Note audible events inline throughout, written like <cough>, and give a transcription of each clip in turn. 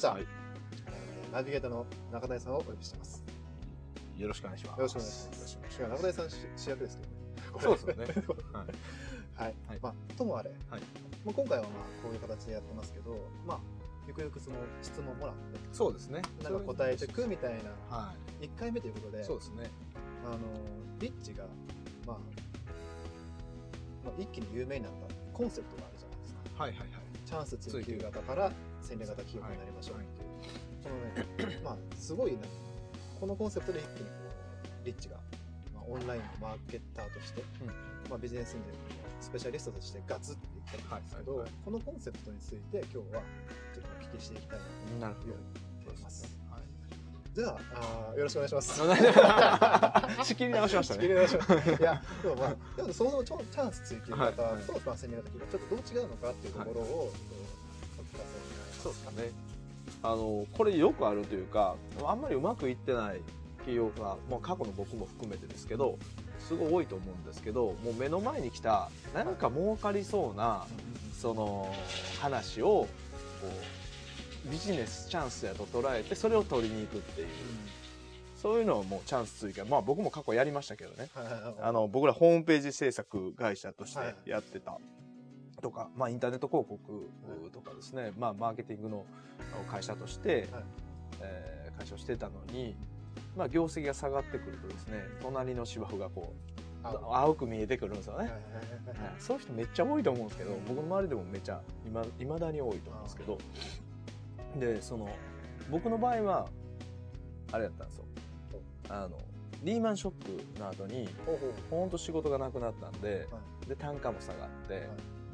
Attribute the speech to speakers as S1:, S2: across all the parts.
S1: した。
S2: はい
S1: えーナビゲーターの中谷さんをお呼びしてます。
S2: よろしくお願いします。
S1: よろしくお願いします。今日は中谷さん主主役ですけどね。
S2: そうですよね。<laughs> はい。
S1: はい。
S2: はい
S1: まあ、ともあれ、
S2: はい
S1: まあ、今回はまあこういう形でやってますけど、まあ、ゆくゆくその質問もらって、
S2: そうですね。
S1: なんか答えてくみたいな、
S2: は
S1: 1回目ということで、
S2: い。そうですね。
S1: あの、リッチが、まあ、まあ、一気に有名になったコンセプトがあるじゃないですか。
S2: はいはいはい。
S1: チャンス追求型から戦略型企業になりましょうっていう、このね、まあ、すごいな、このコンセプトで一気にこう、リッチが、まあ、オンラインのマーケッターとして、
S2: うん。
S1: まあ、ビジネスにスペシャリストとしてガツっていったんですけど、
S2: はいはいはい。
S1: このコンセプトについて今日はちょっとお聞きしていきたいなというふうに思います。
S2: はい。
S1: じゃああー、よろしくお願いします。<laughs>
S2: 仕切り直しましたね。
S1: 仕切り直しました。いや、でもまあ、でもそのチャンス追求型と、
S2: はいはい。
S1: まあ、戦略型企業、ちょっとどう違うのかっていうところを、ちょっとお聞かせ
S2: そうですかね。あのこれよくあるというか、あんまりうまくいってない企業が、もう過去の僕も含めてですけど、すごい多いと思うんですけど、もう目の前に来たなんか儲かりそうなその話をこうビジネスチャンスやと捉えてそれを取りに行くっていう。そういうのをもうチャンス追加。まあ僕も過去やりましたけどね。あの、僕らホームページ制作会社として
S1: はい
S2: やってたとか、まあインターネット広告とかですね、まあマーケティングの会社として、
S1: はい。
S2: えー会社をしてたのに、まあ業績が下がってくるとですね、隣の芝生がこう、
S1: あ
S2: 青く見えてくるんですよね。
S1: はいはいはいはい。
S2: はい。そういう人めっちゃ多いと思うんですけど、僕の周りでもめっちゃ今、未だに多いと思うんですけど、で、その、僕の場合は、あれだったんですよ。あの、リーマンショックの後に、
S1: ほ
S2: んと仕事がなくなったんで、
S1: は
S2: で、単価も下がって、
S1: はい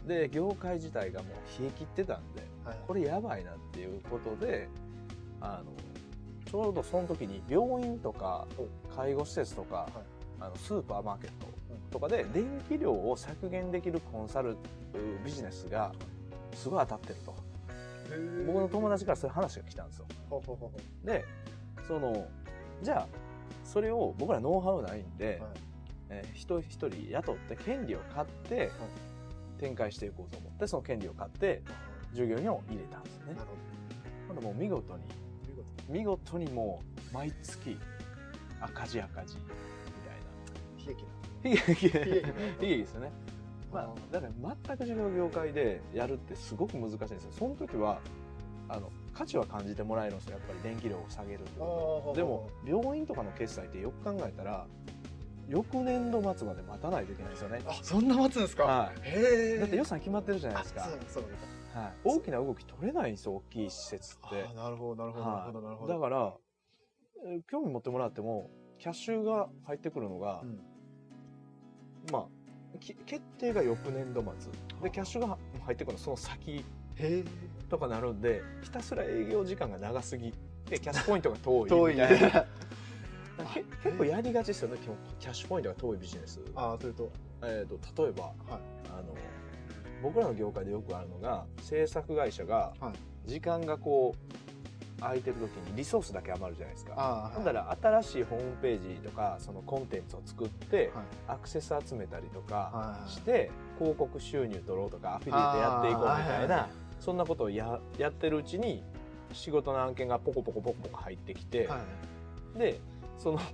S2: で、業界自体がもう冷え切ってたんで、
S1: はい。
S2: これやばいなっていうことで、あの、ちょうどその時に病院とか介護施設とか、あのスーパーマーケットとかで電気量を削減できるコンサルビジネスがすごい当たってると。僕の友達からそういう話が来たんですよ。で、その、じゃあ、それを僕らノウハウないんで、
S1: はい。
S2: えー一人一人雇って権利を買って展開していこうと思って、その権利を買って従業員を入れたんですよね
S1: うな。るほ
S2: ほんでもう見事に、
S1: ど見事
S2: にもう毎月赤字赤字みたいな。悲劇、悲
S1: 悲劇
S2: 劇ですよね。まあ、だから全く違う業界でやるってすごく難しいんですよ。その時は、あの、価値は感じてもらえるんですよ。やっぱり電気量を下げるでも、病院とかの決済ってよく考えたら、翌年度末まで待たないといけないんですよね。
S1: あそんな待つんですか？
S2: はい。
S1: へえ
S2: だって予算決まってるじゃないですか。
S1: あそうそう
S2: はい。大きな動き取れないんですよ、大きい施設って。
S1: あなるほどなるほどなるほどなるほど
S2: はい、だから、えー興味持ってもらっても、キャッシュが入ってくるのが、
S1: うん
S2: まあ、き決定が翌年度末。で、キャッシュが入ってくるのはその先
S1: へえ
S2: とかなるんで、ひたすら営業時間が長すぎて、キャッシュポイントが遠い
S1: 遠い
S2: みたいな。け結構やりがちですよね、基本。キャッシュポイントが遠いビジネス。
S1: ああそれと。
S2: えー、と例えば、
S1: はい。
S2: あの僕らの業界でよくあるのが制作会社が
S1: はい。
S2: 時間がこう空いてる時にリソースだけ余るじゃないですか。
S1: あ
S2: ほんだら新しいホームページとかそのコンテンツを作って
S1: はい。
S2: アクセス集めたりとか
S1: はい。
S2: して広告収入取ろうとかアフィリエイトやっていこうみたいなそんなことをややってるうちに仕事の案件がポコポコポコポコ入ってきて
S1: はい。
S2: でその <laughs>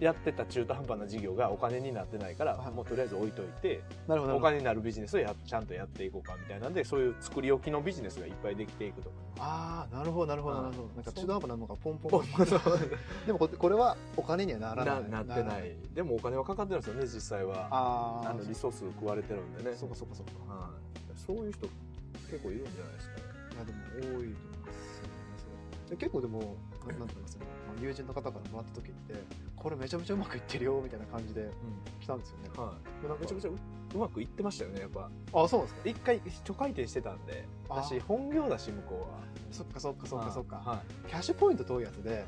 S2: やってた中途半端な事業がお金になってないから
S1: はい。
S2: もうとりあえず置いといて
S1: なるほど。
S2: お金になるビジネスをやちゃんとやっていこうかみたいなんでそういう作り置きのビジネスがいっぱいできていくと。
S1: ああなるほどなるほど。
S2: はい。
S1: なるほどなんか中途半端なのがポンポンポンポン。<laughs> でもここれはお金にはならな
S2: ない。なってない。でもお金はかかってるんですよね実際は。
S1: ああ
S2: あのリソース食われてるんでね。
S1: そうかそうかそうか
S2: はい、そういう人結構いるんじゃないですかね。
S1: いやでも多いと思いますよね結構でもななんて言いますかねまあ友人の方からもらった時ってこれめちゃめちゃうまくいってるよみたいな感じで来たんですよね。
S2: はい、
S1: でなんか
S2: めちゃめちゃううまくいってましたよねやっぱ。
S1: あそうなんですか？
S2: 一回初回転してたんで。
S1: あ
S2: 私本業だし向こうは。
S1: そっかそっかそっかそっか。
S2: は
S1: キャッシュポイント遠いやつで
S2: いはい。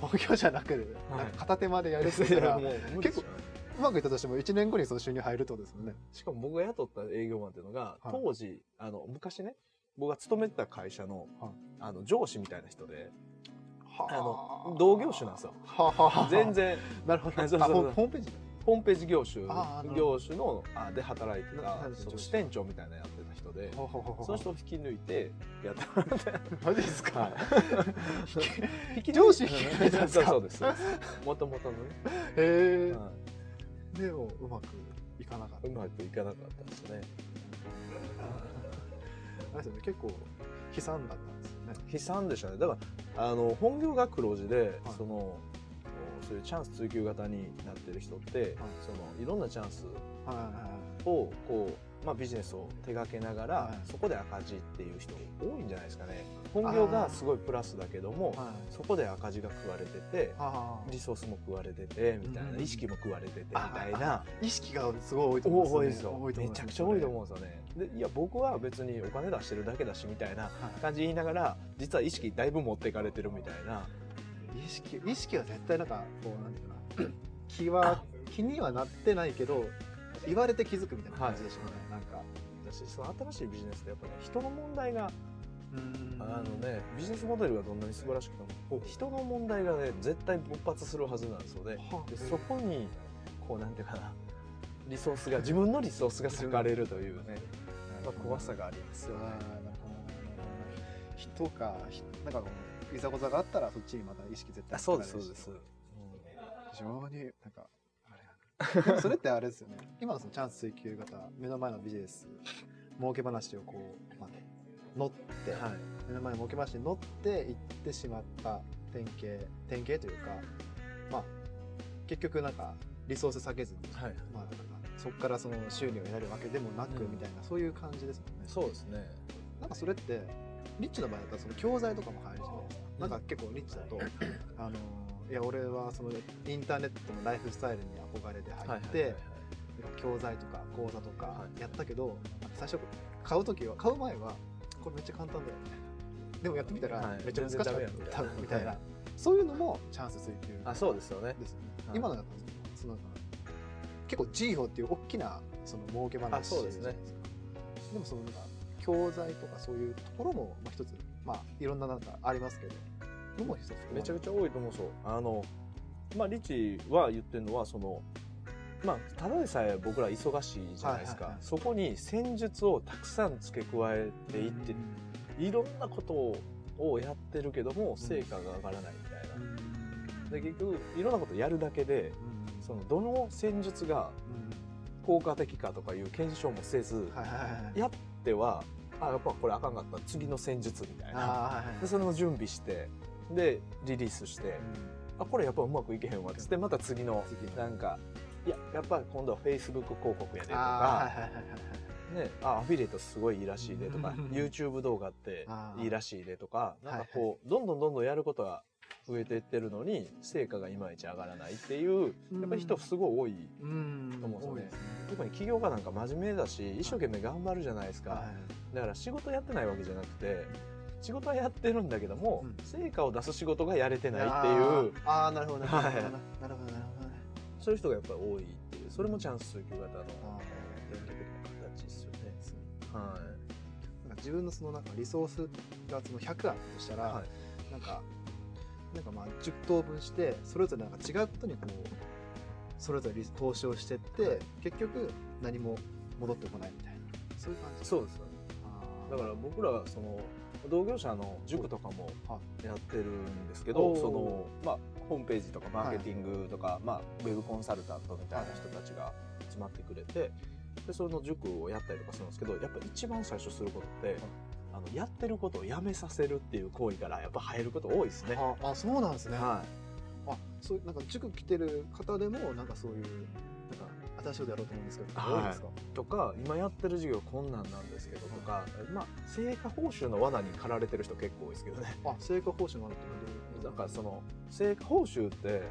S1: 本業じゃなく
S2: はい
S1: なんか片手間でやるってたら <laughs> う
S2: もう無理ですよね
S1: まくいったとしても1年後にその収入入るってことですもんね。
S2: しかも僕が雇った営業マンっていうのが、
S1: はい。
S2: 当時あの昔ね僕が勤めてた会社の,、
S1: はい。
S2: あの上司みたいな人で
S1: は
S2: あの同業種なんですよ。全然。
S1: なるほど。<laughs>
S2: そうそうそう。
S1: あホームページ。
S2: ホームページ業種。業種のあで働いてた支店長みたいなのやってた人人でその人を引き抜いてやってもらって
S1: マジですか、
S2: はい。引き
S1: 上司引き抜いたんですか？
S2: そうです。もともとのね、
S1: へえ、
S2: は
S1: でもうまくいかなかった。
S2: い、うまくいかなかったですね。
S1: あれですよね。結構悲惨だったんですよね。
S2: 悲惨でしたね。だからあの本業が黒字で、
S1: はい。
S2: そのそういうチャンス追求型になってる人って、そのいろんなチャンスをこう、まあ、ビジネスを手掛けながら、
S1: はい。
S2: そこで赤字っていう人多いんじゃないですかね。本業がすごいプラスだけども
S1: はい。
S2: そこで赤字が食われてて
S1: あ
S2: リソースも食われててみたいな、
S1: うん。
S2: 意識も食われててみ
S1: あ
S2: たいな。
S1: 意識がすごい多いと思うんですよ、ね、
S2: めちゃくちゃ多いと思うんですよねでいや僕は別にお金出してるだけだしみたいな
S1: はい。
S2: 感じ言いながら実は意識だいぶ持っていかれてるみたいな。
S1: 意識意識は絶対なんかこうなんていうかな。<coughs> 気は気にはなってないけど言われて気づくみたいな感じでしょうね、なんか。
S2: 私その新しいビジネスってやっぱね人の問題が
S1: うん。
S2: あのねビジネスモデルがどんなに素晴らしくても人の問題がね絶対勃発するはずなんですよね。
S1: はあ。
S2: でそこにこうなんていうかなリソースが自分のリソースが割かれるというねやっぱ怖さがありますよね。
S1: 人かひなんかいざこざがあったらそっちにまた意識絶対
S2: あそうですそうです、
S1: 非常になんかあれ。それってあれですよね。<laughs> 今のそのチャンス追求型目の前のビジネス儲け話をこう、まあ、乗って、
S2: はい。
S1: 目の前の儲け話に乗っていってしまった典型典型というかまあ結局なんかリソース避けずに、
S2: はい。
S1: まあ、なんかそこからその収入を得られるわけでもなく
S2: うん。
S1: みたいな、そういう感じですもんね。
S2: そうですね。
S1: なんかそれってリッチの場合だったらその教材とかも入るじゃないですか、なんか結構リッチだとあのいや俺はそのインターネットのライフスタイルに憧れて入って、教材とか講座とか
S2: はい。
S1: やったけど、最初買う時は買う前はこれめっちゃ簡単だよね。でもやってみたら
S2: はい。
S1: めっちゃ難しかった。
S2: 全然ダメやん
S1: みたいな。
S2: はい。
S1: そういうのもチャンス追求
S2: あそうですよね。
S1: ですよね、
S2: はい。
S1: 今のその結構 G 法っていう大きなその儲け話
S2: あそうですね。
S1: でもそのなんか教材とかそういうところもまあ一つまあいろんななんかありますけどのも一つ
S2: めちゃくちゃ多いと思うそう。あのまあリチは言ってるのはそのまあただでさえ僕ら忙しいじゃないですか、
S1: はいはいはい。
S2: そこに戦術をたくさん付け加えていって、いろんなことをやってるけども成果が上がらないみたいな、で結局いろんなことやるだけでそのどの戦術が効果的かとかいう検証もせず、やってはあやっぱこれあかんかった。次の戦術みたいな。でそれの準備してでリリースして、あこれやっぱうまくいけへんわっつってまた次のなんかいややっぱ今度は Facebook 広告やでとか、
S1: あーはいはいはいはい
S2: ね、あアフィリエイトすごいいいらしいでとか
S1: うん
S2: YouTube 動画っていいらしいでとかなんか
S1: はい
S2: こうどんどんどんどんやることが増えていってるのに成果がいまいち上がらないっていうやっぱり人すごい多い
S1: うん。
S2: と思うんですよね。特に起業家なんか真面目だし一生懸命頑張るじゃないですか、
S1: はい。
S2: だから仕事やってないわけじゃなくて仕事はやってるんだけども、
S1: うん。
S2: 成果を出す仕事がやれてないっていう。
S1: あー。あーなるほどなるほど
S2: はい
S1: なるほどなるほど
S2: そういう人がやっぱり多いっていう。それもチャンス追求型の
S1: あ
S2: 電力の形ですよね。
S1: ー
S2: は
S1: なんか自分のそのなんかリソースがその100あったとしたら、
S2: はい。
S1: なんかなんかまあ10等分してそれぞれなんか違うことにこうそれぞれリ投資をしてって、
S2: はい。
S1: 結局何も戻ってこないみたいな。そういう感じ
S2: そうです。よね。だから僕らはその同業者の塾とかも
S1: は
S2: やってるんですけ
S1: お
S2: ど、
S1: ー。
S2: そのまあホームページとかマーケティングとか、まあウェブコンサルタントみたいな人たちが集まってくれて、でその塾をやったりとかするんですけど、やっぱ一番最初することって。あのやってることをやめさせるっていう行為からやっぱ入ること多いですね。
S1: ああそうなんですね、
S2: は
S1: あそういうなんか塾来てる方でもなんかそういうなんか新しいことやろうと思うんですけど、
S2: はい。
S1: 多いですか？
S2: い、とか今やってる授業こんなんなんですけどとか、まあ成果報酬の罠に駆られてる人結構多いですけどね。
S1: あ成果報酬もあるってこと
S2: だからその成果報酬って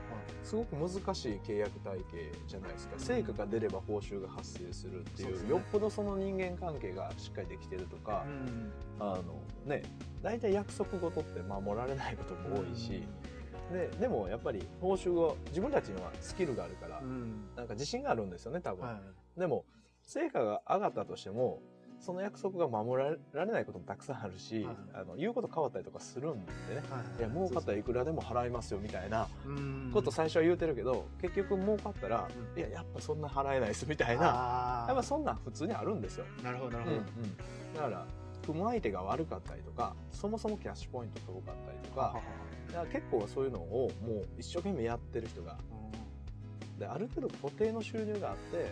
S2: すごく難しい契約体系じゃないですか。
S1: うん。
S2: 成果が出れば報酬が発生するっていう
S1: ね。
S2: よっぽどその人間関係がしっかりできてるとか、
S1: うん。
S2: あのね大体約束事って守られないことも多いし、ででもやっぱり報酬を自分たちにはスキルがあるから、
S1: うん。
S2: なんか自信があるんですよね多分、
S1: はい。
S2: でも成果が上がったとしてもその約束が守られないこともたくさんあるし、
S1: はい。
S2: あの言うこと変わったりとかするんでね。
S1: はい
S2: い。や儲かったらいくらでも払いますよみたいな。
S1: うん。
S2: こと最初は言うてるけど結局儲かったら、
S1: うん。
S2: いややっぱそんな払えないですみたいな。
S1: あ
S2: やっぱそんなん普通にあるんですよ、
S1: なるほど。なるほど、
S2: うんうん。だから組む相手が悪かったりとかそもそもキャッシュポイント遠かったりとか
S1: ははは
S2: だから結構そういうのをもう一生懸命やってる人が。である程度固定の収入があって、
S1: はい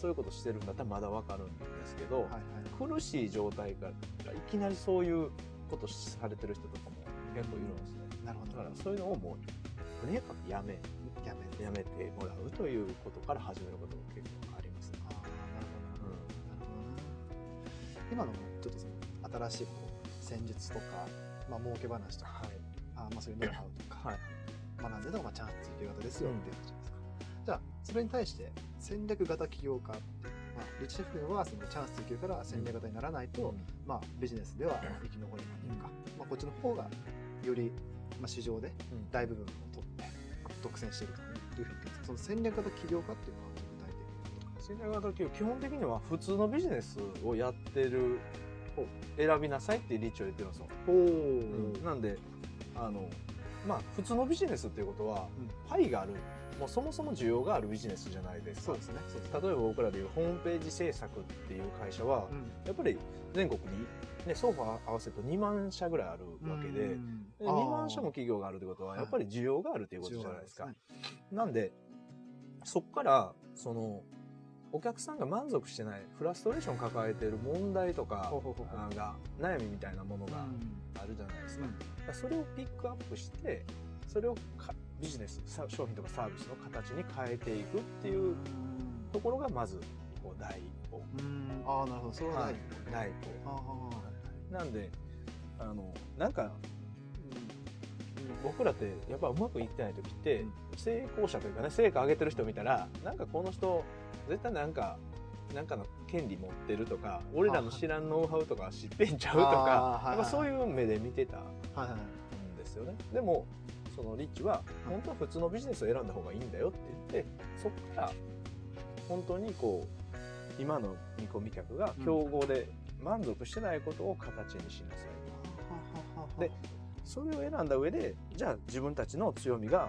S2: そういうことしてるんだったらまだわかるんですけど、
S1: はいはい。
S2: 苦しい状態からいきなりそういうことされてる人とかも結構いるんですね。
S1: なるほど。
S2: だからそういうのをもうとにかくやめ
S1: やめ
S2: やめてもらうということから始めることが結構ありますね。
S1: ああなるほどな。るほど。な今のちょっとその新しいこう戦術とか、まあ儲け話とか、
S2: はい。
S1: あーまあそういうノウハウとか、
S2: はい。
S1: 学んでのまあチャンス追求型ですよっていう話じゃないですか、じゃあそれに対して戦略型起業家っていう、まあ、リッチシェフはそのチャンス追求から戦略型にならないと、まあ、ビジネスでは生き残れないというか、まあ、こっちの方がより、まあ、市場で
S2: うん。
S1: 大部分を取って独占しているというふうにその戦略型起業家っていうのは具体的に
S2: 戦略型企業基本的には普通のビジネスをやってる選びなさいってリッチは言ってるんですよ、
S1: お
S2: うん。なんであのまあ普通のビジネスっていうことは、パイがあるもうそもそも需要があるビジネスじゃないですか。
S1: そうですね。
S2: 例えば僕らでいうホームページ制作っていう会社は、やっぱり全国に、ね、双方合わせると2万社ぐらいあるわけで、で2万社も企業があるということは
S1: はい。
S2: やっぱり需要があるということじゃないですか。
S1: 需要があり
S2: なんでそこからそのお客さんが満足してないフラストレーションを抱えている問題とかが悩みみたいなものがあるじゃないですか。だからそれをピックアップしてそれをかビジネスさ商品とかサービスの形に変えていくっていうところがまずこう第一歩。
S1: うん。ああなるほど。それは
S2: 第一歩。なんであのなんか、うん僕らってやっぱうまくいってない時って、
S1: うん。
S2: 成功者というかね成果上げてる人見たらなんかこの人絶対なんかなんかの権利持ってるとか俺らの知らんノウハウとか知ってんちゃうとか
S1: はい
S2: そういう目で見てたんですよね。でもそのリッチは本当は普通のビジネスを選んだ方がいいんだよって言ってそこから本当にこう今の見込み客が競合で満足してないことを形にしなさいでそれを選んだ上でじゃあ自分たちの強みが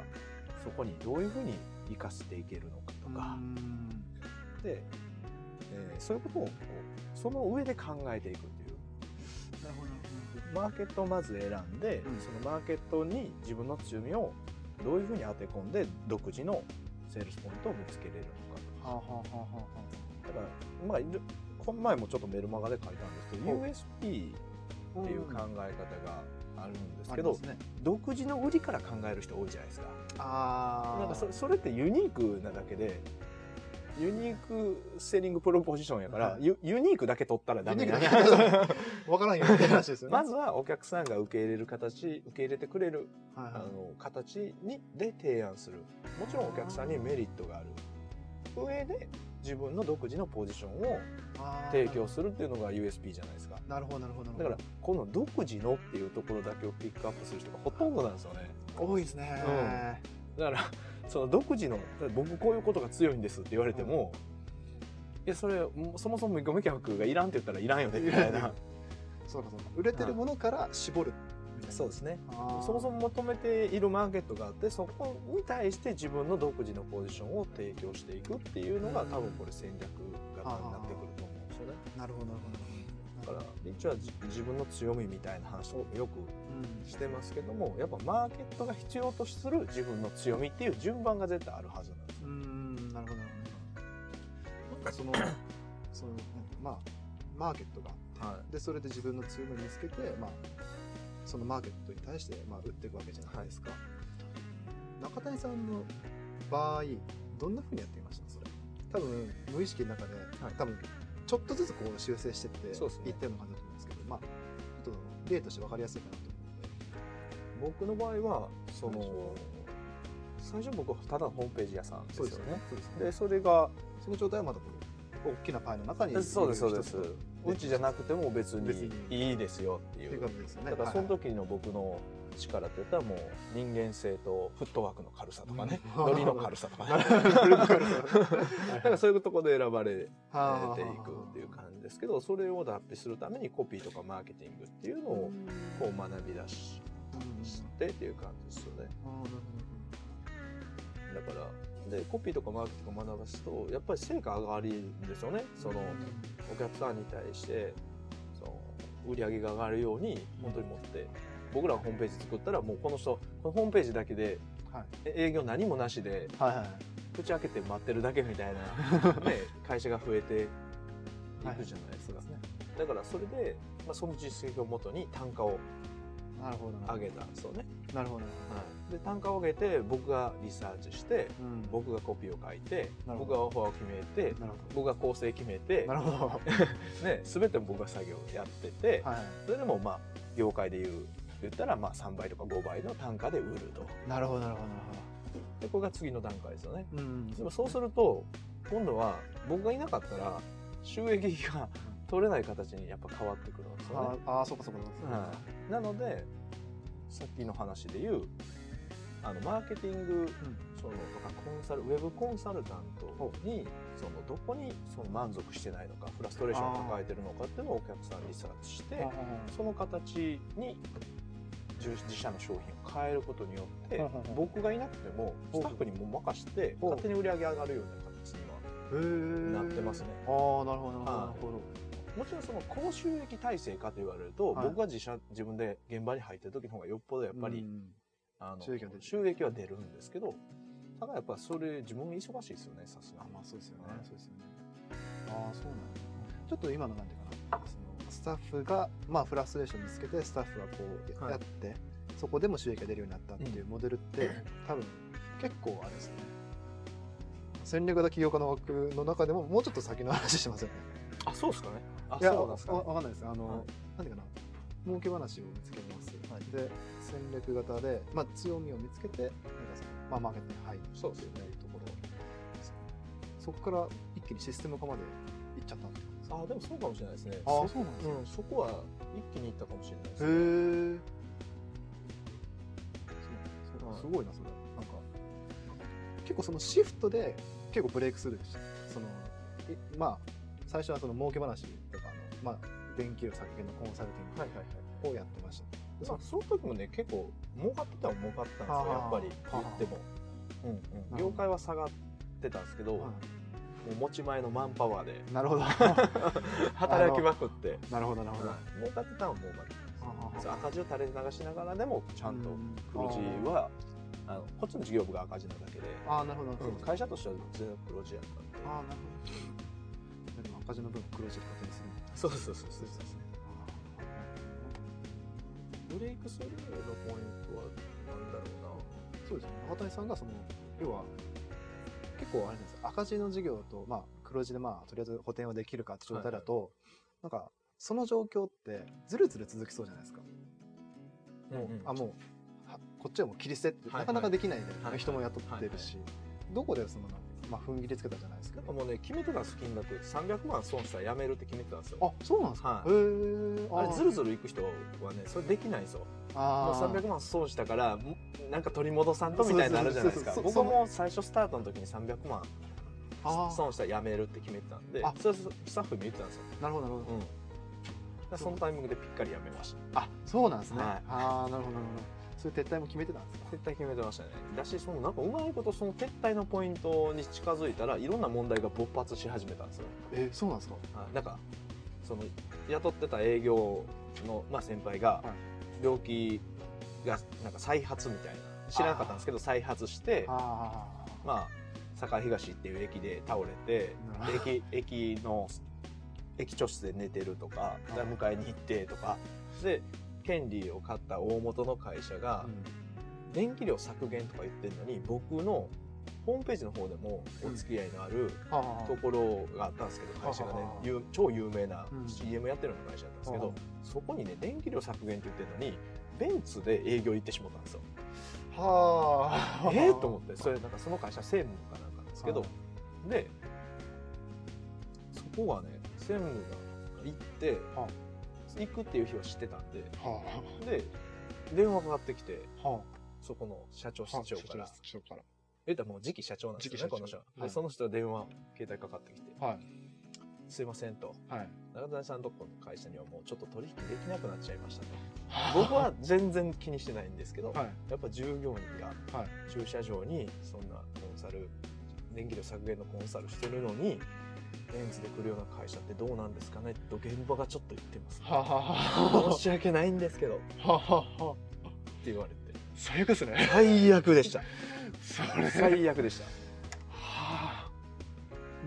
S2: そこにどういうふうに生かしていけるのかとか、で、えーそういうことをこうその上で考えていくマーケットをまず選んで、
S1: うん。
S2: そのマーケットに自分の強みをどういうふうに当て込んで独自のセールスポイントを見つけれるのか
S1: はあはあはあは
S2: だからまあこの前もちょっとメルマガで書いたんですけど USP
S1: あ
S2: っていう考え方があるんですけど、
S1: ね
S2: 独自の売りから考える人多いじゃないですか。
S1: ああ
S2: なんかそそれってユニークなだけでユニークセリングプロポジションやから、
S1: はい
S2: ユユニークだけ取ったらダメ
S1: だけ。<laughs> わからんよって話ですよね。
S2: まずはお客さんが受け入れる形受け入れてくれる
S1: はいはい。
S2: あの形にで提案する。もちろんお客さんにメリットがある。上で自分の独自のポジションを提供するっていうのが USP じゃないですか。
S1: なるほどなるほどなるほど。
S2: だからこの独自のっていうところだけをピックアップする人がほとんどなんですよね。
S1: 多いですね、
S2: だからその独自の僕こういうことが強いんですって言われても、いやそれそもそも見込み客がいらんって言ったらいらんよねみたいな。
S1: そうかそうか。売れてるものから絞るみたいな
S2: そうですね。そもそも求めているマーケットがあってそこに対して自分の独自のポジションを提供していくっていうのが多分これ戦略型になってくると思うんですよね。
S1: なるほどなるほど。
S2: だからリッチはじ自分の強みみたいな話をよく
S1: うん。
S2: してますけどもやっぱマーケットが必要とする自分の強みっていう順番が絶対あるはずなんです。よ
S1: うーん。なるほどなんかその <coughs> そのまあマーケットがあって、
S2: は
S1: でそれで自分の強みを見つけてまあそのマーケットに対してまあ売っていくわけじゃないですか、中谷さんの場合どんなふうにやっていましたそれ多分無意識の中で、
S2: はい。
S1: 多分ちょっとずつこう修正してっていってるのかなと思うんですけどまあちょっと例として分かりやすいかなと思
S2: 僕の場合はその最初僕はただのホームページ屋さんですよね。
S1: そうです
S2: でそれが
S1: その状態はまたこう大きなパイの中に
S2: そうですそうです。うちじゃなくても別
S1: 別
S2: に。
S1: に
S2: いいですよってい
S1: う。ね。
S2: だからその
S1: はい
S2: 時の僕の力って言ったらもう人間性とフットワークの軽さとかね、
S1: うん。<laughs>
S2: ノリの軽さとかね。<laughs> だからそういうところで選ばれて
S1: はあ
S2: いくっていう感じですけどそれを脱皮するためにコピーとかマーケティングっていうのをこう学び出してっていう感じですよね。だからでコピーとかマーケティングを学ばすとやっぱり成果上がるんですよね。そのお客さんに対してその売り上げが上がるように本当に持って僕らがホームページ作ったらもうこの人このホームページだけで
S1: はい。
S2: え営業何もなしで
S1: はいはい
S2: 口開けて待ってるだけみたいな、<laughs> ね、会社が増えていくじゃないですか、だからそれで、まあ、その実績をもとに単価を
S1: なるほどな。
S2: 上げたんですよね、
S1: なるほど
S2: はい、で単価を上げて僕がリサーチして
S1: うん。
S2: 僕がコピーを書いて僕がオファーを決めて
S1: なるほ
S2: 僕が構成決めて
S1: どなるほど。は <laughs>
S2: ね、全て僕が作業をやってて、
S1: いはい。
S2: それでもまあ業界でいう言ったらまあ3倍とか5倍の単価で売ると。
S1: なるほどなるほどなる
S2: でこれが次の段階ですよね。
S1: ほどうん。
S2: でもそうすると今度は僕がいなかったら収益が取れない形にやっぱ変わってくるんですよね、
S1: ああーそうかそうかそうか。
S2: はい、なのでさっきの話で言うあのマーケティングそのとかコンサルウェブコンサルタントにそのどこにその満足してないのかフラストレーションを抱えてるのかっていうのをお客さんにリサーチして
S1: あ
S2: その形に自自社の商品を変えることによって僕がいなくてもスタッフにも任して勝手に売り上げ上がるような形にはなってますね。
S1: ああなるほどなるほど
S2: もちろんその高収益体制かと言われると、
S1: はい。
S2: 僕が自社自分で現場に入ってる時の方がよっぽどやっぱり、
S1: うん。
S2: あの
S1: 収益は出る。
S2: 収益は出るんですけどただやっぱそれ自分が忙しいですよねさすがに。
S1: あまあそうですよね。
S2: はい
S1: そうですよね。ああそうなんだ。ちょっと今のなんていうかな。そのスタッフがまあフラストレーション見つけてスタッフがこう
S2: はい。
S1: やって、そこでも収益が出るようになったっていうモデルって、多分結構あれですね。戦略型起業家の枠の中でももうちょっと先の話してますよね。
S2: あそうですかね。あ
S1: いや
S2: そうなんですか、ね
S1: かんないです。あの、
S2: はい。
S1: なんていうかな儲け話を見つけます、
S2: はい。
S1: で戦略型で、まあ、強みを見つけてなんかその、まあ、マーケットに入って
S2: そうですよね。
S1: ところそこから一気にシステム化までいっちゃったってことですか
S2: あでもそうかもしれないですね。
S1: あそうなんですね。
S2: うん、そこは一気にいったかもしれないです
S1: へ
S2: ね
S1: え
S2: はい
S1: すごいなそれ。なんか結構そのシフトで結構ブレイクスルーしてそのいまあ最初はその儲け話とかのまあ電気量削減のコンサルティング
S2: はいはいはい。
S1: をやってました、
S2: まあ、その時もね結構儲かってたは儲かったんですよ
S1: はあ
S2: やっぱり。
S1: はあ
S2: 言っても、うんうん、業界は下がってたんですけど、も
S1: は
S2: う持ち前のマンパワーで。
S1: いなるほど。<laughs>
S2: 働きまくって。
S1: なるほどなるほど、
S2: はい。儲かってたのは儲かって
S1: はあはあ
S2: たそう赤字を垂れ流しながらでもちゃんと
S1: うん
S2: 黒字はあのこっちの事業部が赤字なだけで、
S1: ああなるほど、
S2: うん。会社としては全然黒字やった。んで
S1: ああなるほど。でも赤字の分黒字で勝手にする
S2: そうそうそうそう
S1: ですね
S2: ブレイクスルーのポイントは何だろ
S1: そうですよね。中谷さんがその要は結構あれです赤字の事業と、まあ、黒字でまあとりあえず補填はできるかって状態だと、なんかその状況ってずるずる続きそうじゃないですか、
S2: うな、
S1: もうあもうはこっちはもう切り捨てって
S2: はい
S1: なかなかできないんで、
S2: はい
S1: 人も雇ってるし、どこでそのなんかまあ、踏ん切りつけたじゃないですか。
S2: なんかもうね決めてたんです金額300万損したらやめるって決めてたんですよ。
S1: あそうなんですか、
S2: はい。
S1: へえ
S2: あれずるずるいく人はねそれできないんですよ。もう
S1: あー
S2: 300万損したからもなんか取り戻さんとみたいになるじゃないですか。僕も最初スタートの時に300万損したらやめるって決めてたんで
S1: あ。
S2: それスタッフに言ってたんですよ、
S1: なるほどなるほど、
S2: うん、そのタイミングでぴっかりやめました。
S1: あそうなんですね、
S2: はい。
S1: ああなるほどなるほどそういう撤退も決めてたんですか？
S2: 撤退決めてましたね。だしそのなんかうまいことその撤退のポイントに近づいたらいろんな問題が勃発し始めたんですよ。
S1: えー、そうなんですか？
S2: はい、なんかその雇ってた営業の、まあ、先輩が
S1: はい。
S2: 病気がなんか再発みたいな知らなかったんですけど再発して
S1: あ
S2: まあ堺東っていう駅で倒れて駅駅の駅長室で寝てるとか迎えに行ってとか。で権利を買った大元の会社が電気量削減とか言ってるのに僕のホームページの方でもお付き合いのある
S1: はあ
S2: ところがあったんですけど会社がね超有名な
S1: うん。
S2: CM やってるような会社だったんですけど、
S1: は
S2: そこにね電気量削減って言ってるのにベンツで営業行ってしまったんですよ。
S1: はあ。
S2: えー、と思ってそれなんかその会社専務かなんかですけど
S1: は
S2: でそこはね専務が行って
S1: は
S2: 行くっていう日は知ってたんで。
S1: は
S2: で電話かかってきて、
S1: は
S2: そこの社長
S1: あ
S2: 室長から、
S1: 社長から。
S2: 言ったらもう次期社長なんですよね、この人。
S1: はい。
S2: で、その人が電話、携帯かかってきて、
S1: はい。
S2: すいませんと、
S1: はい。
S2: 中谷さんとこの会社にはもうちょっと取引できなくなっちゃいましたと。僕は全然気にしてないんですけど、
S1: はい。
S2: やっぱ従業員が
S1: はい。
S2: 駐車場にそんなコンサル電気量削減のコンサルしてるのにレンズで来るような会社ってどうなんですかね？と現場がちょっと言ってます、
S1: はあはあは。
S2: 申し訳ないんですけど。って言われて。
S1: 最悪ですね。
S2: 最悪でした。最悪でした。
S1: は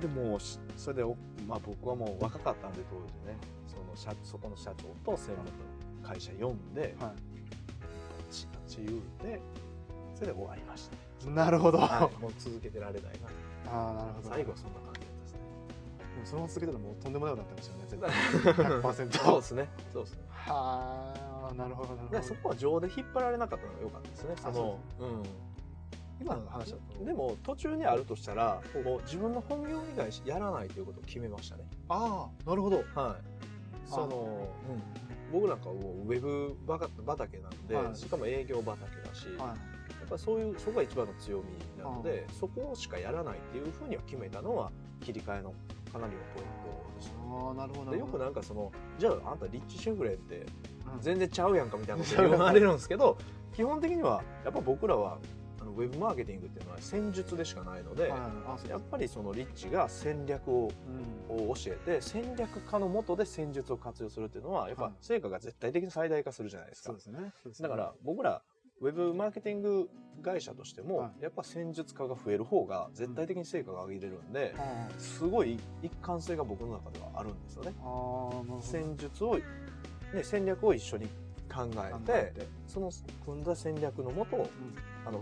S2: でもしそれでお、まあ、僕はもう若かったんで当時ね。その社そこの社長と専門の会社呼んで
S1: あは
S2: チラチ言うてそれで終わりました。ね
S1: いなるほど、
S2: はい、もう続けてられないな。
S1: ああなるほど。
S2: 最後はそんな感じで
S1: もそのまま続けたらもうとんでもないことになってましたよね絶対100%
S2: そうですね。そうです。ね
S1: はあなるほどなるほど。
S2: でそこは情で引っ張られなかったのが良かったですねそ
S1: あ
S2: の
S1: 今の話だと。
S2: でも途中にあるとしたらもう自分の本業以外やらないということを決めましたね。
S1: ああなるほど。
S2: はい。その、僕なんかはもうウェブ畑なんで、
S1: はい。
S2: しかも営業畑だし、や
S1: はい。
S2: っぱそういうそこが一番の強みなので、そこしかやらないっていうふうには決めたのは切り替えのかなりのポイントでした
S1: ああなるほど
S2: でよくなんかそのじゃああんたリッチシェフレって
S1: うん。
S2: 全然ちゃうやんかみたいなこと言われるんですけど基本的にはやっぱ僕らはあのウェブマーケティングっていうのは戦術でしかないので、
S1: はい
S2: やっぱりそのリッチが戦略を
S1: うん。
S2: を教えて戦略家のもとで戦術を活用するっていうのはやっぱ
S1: はい。
S2: 成果が絶対的に最大化するじゃないですか。
S1: そうで。すね。そうですね。
S2: だから僕らウェブマーケティング会社としても、
S1: は
S2: やっぱ戦術家が増える方が絶対的に成果が上げれるんで、
S1: あ
S2: すごい一貫性が僕の中ではあるんですよね。戦術を、ね、戦略を一緒に考えてその組んだ戦略のもとあの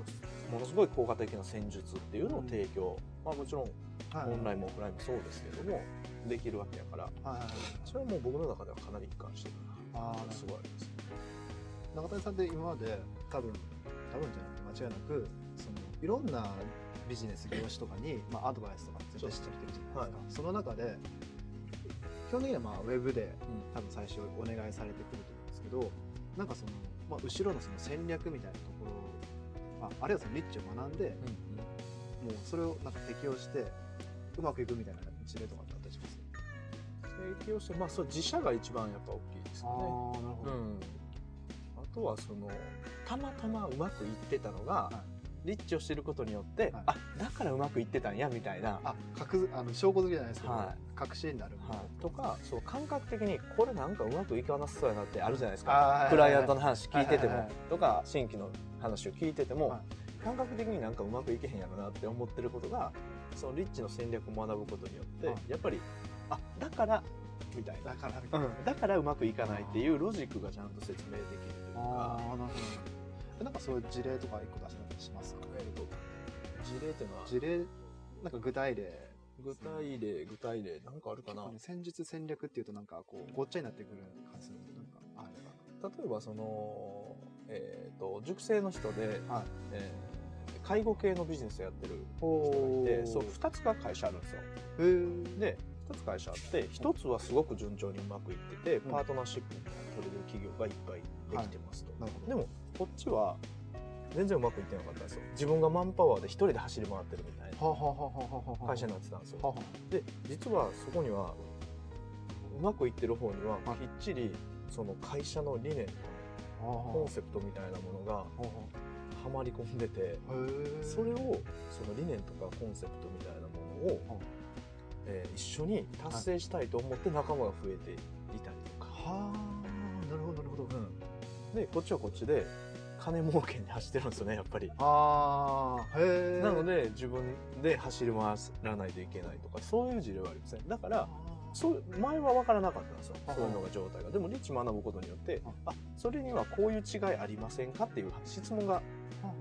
S2: ものすごい効果的な戦術っていうのを提供、まあ、もちろん
S1: はい
S2: オンラインもオフラインもそうですけどもできるわけやから。それはもう僕の中ではかなり一貫してるっていうのがすごいありますね。
S1: 中谷さんって今まで多分多分じゃなくて間違いなくそのいろんなビジネス業種とかに、まあ、アドバイスとか絶対してきてるじゃないですか、その中で基本的にはまあウェブで多分最初お願いされてくると思うんですけどなんかその、まあ、後ろのその戦略みたいなところああるいはそのリッチを学んでもうそれをなんか適用してうまくいくみたいな事例とかってあったりします？
S2: 提供してまあそう自社が一番やっぱ大きいですよね。
S1: あなるほ
S2: うん、あとはそのたまたまうまくいってたのが、リッチをしてることによって、
S1: はい。
S2: あだからうまくいってたんやみたいな、
S1: あ確あの証拠付きじゃないですけど、
S2: はい。
S1: 確信になる。
S2: はい、とかそう感覚的にこれなんかうまくいかなさそうやなってあるじゃないですか、クライアントの話聞いてても、とか新規の話を聞いてても、
S1: はい。
S2: 感覚的になんかうまくいけへんやろなって思ってることがそのリッチの戦略を学ぶことによって、
S1: はい。
S2: やっぱりあだからみたいな。
S1: だから、
S2: うん、だからうまくいかないっていうロジックがちゃんと説明できるとか、
S1: ああなるほどなんかそういう事例とか一個出したりしますか？
S2: えっと事例っていうのは？
S1: 事例？なんか具体例。
S2: 具体例具体例なんかあるかな？
S1: 戦術戦略っていうとなんかこうごっちゃになってくる感じするなんかあれ
S2: 例えばその、えー、と塾生の人で、
S1: ばはい。
S2: えー介護系のビジネスをやってる人
S1: お
S2: がいてそう2つが会社あるんですよ。で2つ会社あって1つはすごく順調にうまくいってて
S1: うん。
S2: パートナーシップみたいな取れる企業がいっぱいできてますと、
S1: なるほど
S2: でもこっちは全然うまくいってなかったんですよ。自分がマンパワーで1人で走り回ってるみたいな
S1: はははははは
S2: 会社になってたんですよ。
S1: はは
S2: で実はそこにはうまくいってる方には
S1: はい。
S2: きっちりその会社の理念とかコンセプトみたいなものがはまり込んでてそれをその理念とかコンセプトみたいなものを、
S1: はい
S2: えー一緒に達成したいと思って仲間が増えていたりとか、
S1: はあなるほどなるほど。
S2: でこっちはこっちで金儲けに走ってるんですよねやっぱり。
S1: ああへえ
S2: なので自分で走り回らないといけないとかそういう事例はありません。だからそう前は分からなかったんですよ
S1: はい
S2: そういうのが状態が。でもリッチ学ぶことによって
S1: はい
S2: あそれにはこういう違いありませんかっていう質問が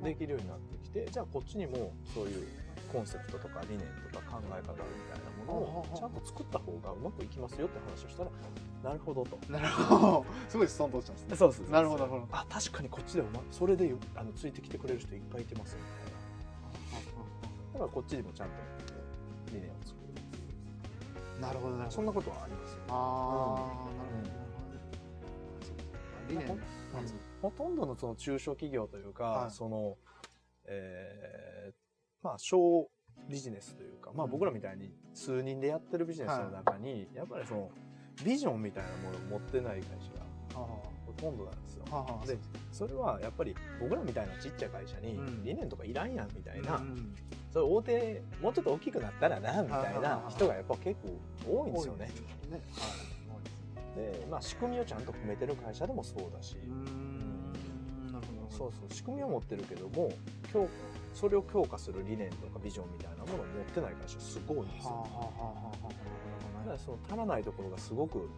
S2: できるようになってきてじゃあこっちにもそういうコンセプトとか理念とか考え方みたいなものをちゃんと作った方がうまくいきますよって話をしたらなるほどと。
S1: なるほど。<laughs> すごいストンと落ちたんですね。
S2: そうです
S1: なるほどなるほど。
S2: あ確かにこっちでもまそれであのついてきてくれる人いっぱいいてますみたいなだからこっちにもちゃんと理念を作る。
S1: なるほどなるほど。
S2: そんなことはありますよ
S1: ああ、なるほど。理念、
S2: ほんほとんどのその中小企業というか、
S1: はい。
S2: その、えーまあ、小ビジネスというか、まあ
S1: うん。
S2: 僕らみたいに数人でやってるビジネスの中に、やっぱりその、ビジョンみたいなものを持ってない会社が
S1: は
S2: ほとんどなんですよ。でそれはやっぱり僕らみたいなちっちゃい会社に
S1: うん。
S2: 理念とかいらんやんみたいな、
S1: うん
S2: それ大手もうちょっと大きくなったらなみたいな人がやっぱ結構多いんですよね。
S1: で
S2: まあ、仕組みをちゃんと組めてる会社でもそうだし、そうそう。仕組みを持ってるけども強それを強化する理念とかビジョンみたいなものを持ってない会社すごいんですよ。
S1: はははは
S2: だからその足らないところがすごく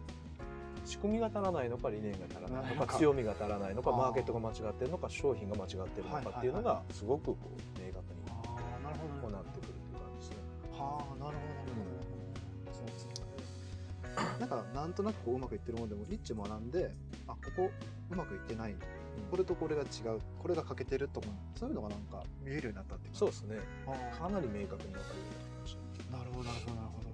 S2: 仕組みが足らないのか理念が足らないの
S1: か
S2: 強みが足らないのかマーケットが間違ってるのか商品が間違ってるのかっていうのがすごくこう明確に
S1: ああなるほど
S2: こうなってくるっていう感じですね。
S1: はあなるほどなるほどそうですねなんかなんとなくこううまくいってるものでもリッチ学んであここうまくいってないこれとこれが違う。これが欠けてるとかそういうのがなんか見えるようになったって
S2: そうですね。かなり明確に分かるようになりました。
S1: なるほどなるほどなるほど。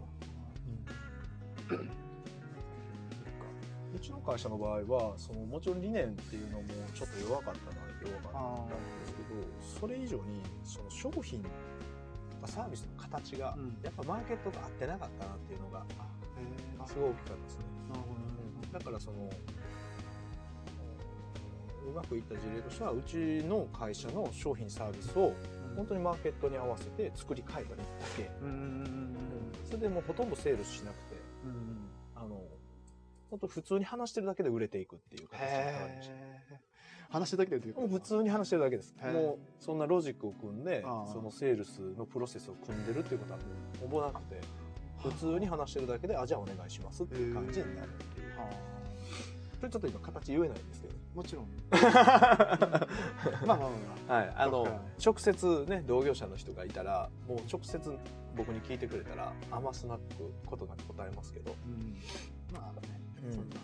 S2: うちの会社の場合はそのもちろん理念っていうのもちょっと弱かったのは弱かったんですけどそれ以上にその商品とかサービスの形が
S1: うん。
S2: やっぱマーケットと合ってなかったなっていうのがすごい大きかったですね。だからそのうまくいった事例としてはうちの会社の商品サービスを本当にマーケットに合わせて作り変えただけ、
S1: う
S2: それでもうほとんどセールスしなくて
S1: うんうん
S2: あの本当普通に話してるだけで売れていくっていう形に変わりました。
S1: へえ話だけで言うと
S2: もう普通に話してるだけです。もうそんなロジックを組んでそのセールスのプロセスを組んでるっていうことはもうほぼなくて普通に話してるだけであじゃあお願いしますっていう感じになるっていう。
S1: は
S2: それちょっと今形言えないんですけど。
S1: あもちろん。<laughs> まあまあまあ
S2: はい、あの
S1: どっか
S2: 直接ね同業者の人がいたらもう直接僕に聞いてくれたら余すなくことなく答えますけど、
S1: うん。まあね。
S2: うん。
S1: そんな。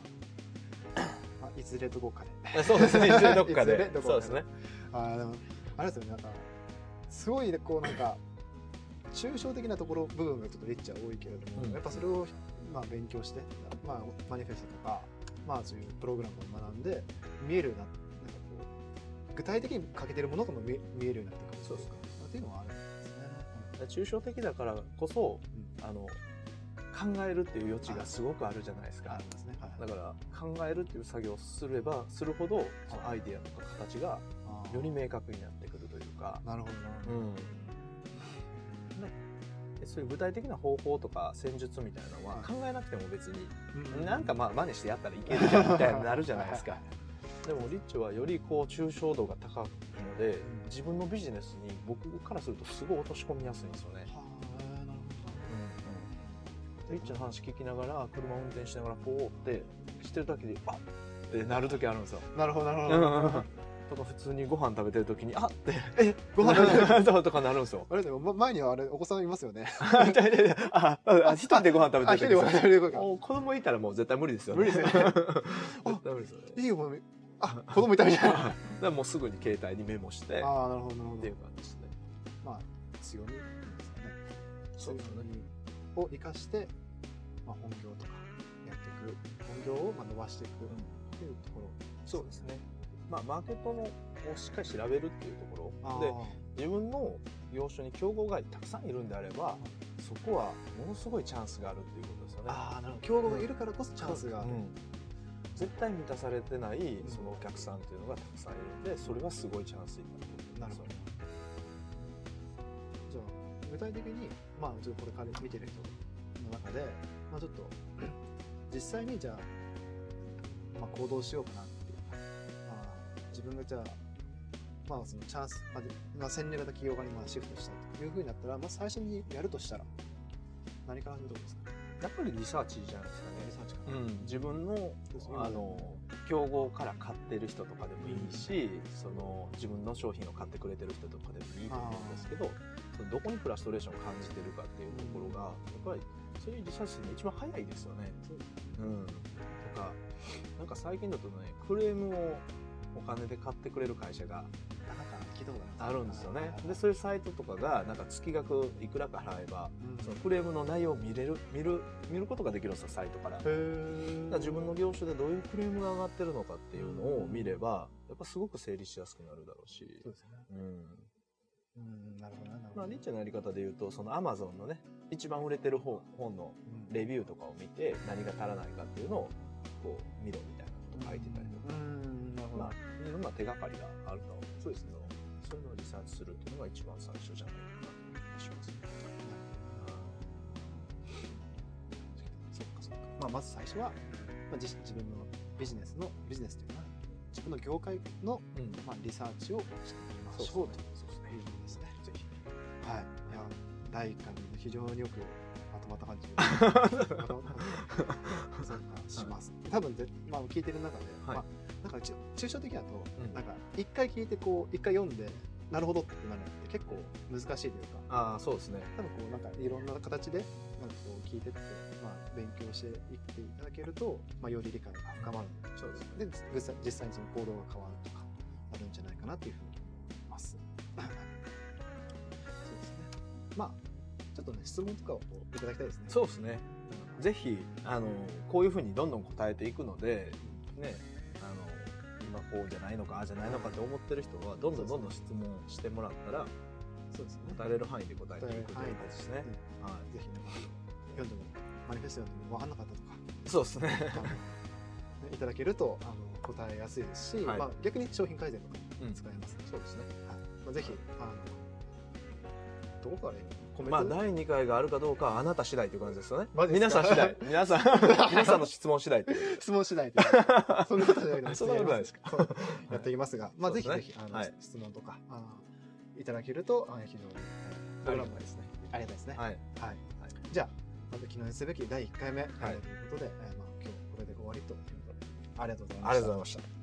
S1: <coughs> まあいずれどこかで。
S2: そうですね。いずれど <laughs>
S1: こかで
S2: そうですね。
S1: あーでもあれですよね。なんかすごいねこうなんか抽象的なところ部分がちょっとリッチは多いけれども、
S2: うん。
S1: やっぱそれをまあ勉強してまあマニフェストとかまあそういうプログラムを学んで見えるようななんかこう具体的に欠けてるものとも見見えるようになってくる。
S2: そうですね
S1: っていうのはあるんですね。
S2: 抽象的だからこそ
S1: うん。
S2: あの考えるっていう余地がすごくあるじゃないですか。
S1: ありますね。はい
S2: だから考えるっていう作業をすればするほどそのアイディアとか形がより明確になってくるというか、
S1: なるほどなるほど。
S2: うん、でそういう具体的な方法とか戦術みたいなのは
S1: はい
S2: 考えなくても別に
S1: う
S2: なんかまあ真似してやったらいけるじゃんみたいになるじゃないですか
S1: は。
S2: でもリッチはよりこう抽象度が高いので
S1: ん
S2: 自分のビジネスに僕からするとすごい落とし込みやすいんですよね。リッチの話聞きながら車運転しながらポーってしてる時にあっってなる時あるんですよ。
S1: なるほどなるほど。
S2: とか普通にご飯食べてる時にあっって
S1: えご飯食べてる？<laughs>
S2: とかなるんですよ。
S1: あれでもま前にはあれお子さんいますよね。
S2: あああ一人でご飯食べて
S1: あ
S2: る時子供いたらもう絶対無理ですよね。
S1: 無理ですよね。<laughs> いいよあ子供いたみたいな。
S2: だからもうすぐに携帯にメモしてっ
S1: ああなるほどなるほど
S2: ていう。感じですね。
S1: まあ強みですかね。
S2: そうですね
S1: を生かしてまあ本業とかやっていく本業をまあ伸ばしていくっていうところ。
S2: そうですね。まあマーケットのをしっかり調べるっていうところで自分の業種に競合がたくさんいるんであればそこはものすごいチャンスがあるっていうことですよね。
S1: あーなるほど競合がいるからこそチャンスがある。
S2: うん絶対満たされてない
S1: ん
S2: そのお客さんっていうのがたくさんいるんでそれはすごいチャンスになる
S1: なるほど。じゃあ具体的にまあちょっとこれ彼見てる人の中でまあちょっと実際にじゃあまあ行動しようかなっ自分がじゃあまあそのチャンス、まあでまあ、戦略型企業家にまあシフトしたいというふうになったら、まあ、最初にやるとしたら何から始めるとこですか？
S2: やっぱりリサーチじゃないですかね
S1: リサーチから。
S2: うん、自分のあの競合から買ってる人とかでもいいし、その自分の商品を買ってくれてる人とかでもいいと思うんですけどそのどこにフラストレーションを感じてるかっていうところがやっぱりそういうリサーチに一番早いですよね。
S1: そうです
S2: うん、とかなんか最近だとねクレームをお金で買ってくれる会社があるんですよね。でそういうサイトとかがなんか月額いくらか払えば、
S1: うん。
S2: そのクレームの内容を見れる見る見ることができるんですよサイトから。自分の業種でどういうクレームが上がってるのかっていうのを見ればやっぱすごく整理しやすくなるだろうし、
S1: そうですね。
S2: うん。
S1: うんなるほどななるほど。
S2: まあ、ニッチェのやり方で言うとそのアマゾンのね一番売れてる本本の
S1: うん。
S2: レビューとかを見て何が足らないかっていうのをこう見ろみたいなこと書いてたりとか、
S1: うん
S2: まあ、いろんな手がかりがあるとは思う。んですけどそういうのをリサーチするっていうのが一番最初じゃないかなという気がします。ね。
S1: そっかそっか。まあまず最初は、まあ、自自分のビジネスのビジネスというか自分の業界の、
S2: うん。
S1: まあ、リサーチをしてみましょうということですね。
S2: ぜひ。
S1: はい。い。や第1回目非常によくまとまった感じ <laughs> <laughs> そうかします。多分ぜまあ聞いてる中で、
S2: はい。
S1: まあかち抽象的だと、
S2: うん
S1: なんか一回聞いてこう一回読んでなるほどってなるのって結構難しいというか。
S2: ああそうですね
S1: 多分こうなんかいろんな形でなんかこう聞いてって、まあ、勉強していっていただけると、まあ、より理解が深まる
S2: そうです
S1: で実際にその行動が変わるとかあるんじゃないかなというふうに思います。<laughs> そうですね。まあちょっとね質問とかをいただきたいですね。
S2: そうですねぜひあのこういうふうにどんどん答えていくのでね今こうじゃないのかああじゃないのかって思ってる人はどんどんどんどん質問してもらったら
S1: そうですね。
S2: 答えれる範囲で答えていくということですね。
S1: うん
S2: はい
S1: ぜひね、まあ読んでもマニフェスト読んでも分かんなかったとか。
S2: そうですね。
S1: いただけるとあの答えやすいですし、
S2: はい
S1: まあ、逆に商品改善とか使えます、
S2: そうですね。
S1: はいまあ、ぜひあのどこからコメント、
S2: まあ第2回があるかどうかはあなた次第という感じですよね。
S1: マジですか？
S2: 皆さん次第。<laughs> 皆さん、<laughs> 皆さんの質問次第という。
S1: 質問しないというそんなことない
S2: そんなことないですか？
S1: そうやっていきますが、まあ、
S2: そうですね
S1: ぜひぜひあの、
S2: はい
S1: 質問とかあいただけるとあ非常に
S2: ありがたいですね。
S1: ありがたいですね。
S2: はい。
S1: はいじゃあまず記念すべき第1回目、ということで、えーまあ、今日これで終わりということでありがとうございました。
S2: ありがとうございました。